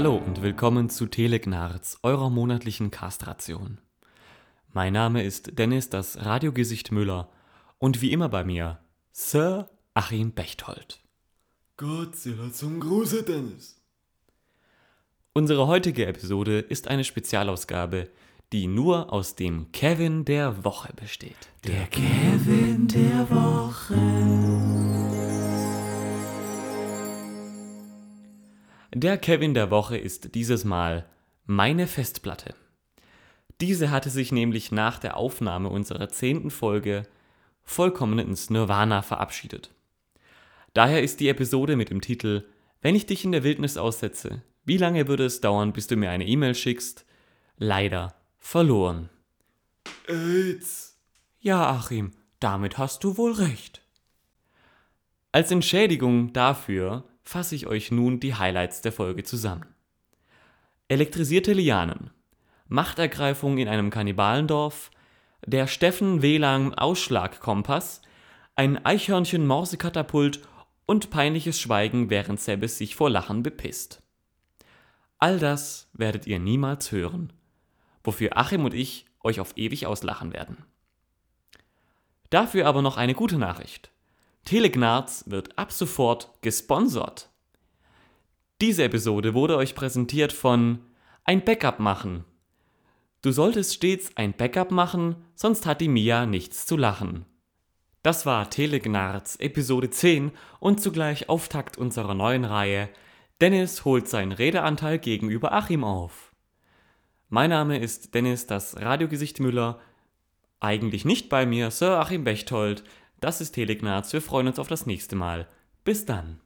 Hallo und willkommen zu Telegnarz, eurer monatlichen Kastration. Mein Name ist Dennis das Radiogesicht Müller und wie immer bei mir Sir Achim Bechtold. Godzilla zum Gruße, Dennis. Unsere heutige Episode ist eine Spezialausgabe, die nur aus dem Kevin der Woche besteht. Der Kevin der Der Kevin der Woche ist dieses Mal meine Festplatte. Diese hatte sich nämlich nach der Aufnahme unserer zehnten Folge vollkommen ins Nirvana verabschiedet. Daher ist die Episode mit dem Titel Wenn ich dich in der Wildnis aussetze, wie lange würde es dauern, bis du mir eine E-Mail schickst? Leider verloren. AIDS. Ja, Achim, damit hast du wohl recht. Als Entschädigung dafür fasse ich euch nun die Highlights der Folge zusammen. Elektrisierte Lianen, Machtergreifung in einem Kannibalendorf, der Steffen WLAN Ausschlagkompass, ein Eichhörnchen Morsekatapult und peinliches Schweigen, während Sebes sich vor Lachen bepisst. All das werdet ihr niemals hören, wofür Achim und ich euch auf ewig auslachen werden. Dafür aber noch eine gute Nachricht. Telegnarz wird ab sofort gesponsert. Diese Episode wurde euch präsentiert von Ein Backup machen. Du solltest stets ein Backup machen, sonst hat die Mia nichts zu lachen. Das war Telegnarz Episode 10 und zugleich Auftakt unserer neuen Reihe Dennis holt seinen Redeanteil gegenüber Achim auf. Mein Name ist Dennis das Radiogesicht Müller, eigentlich nicht bei mir Sir Achim Bechtold, das ist Telegnaz. Wir freuen uns auf das nächste Mal. Bis dann.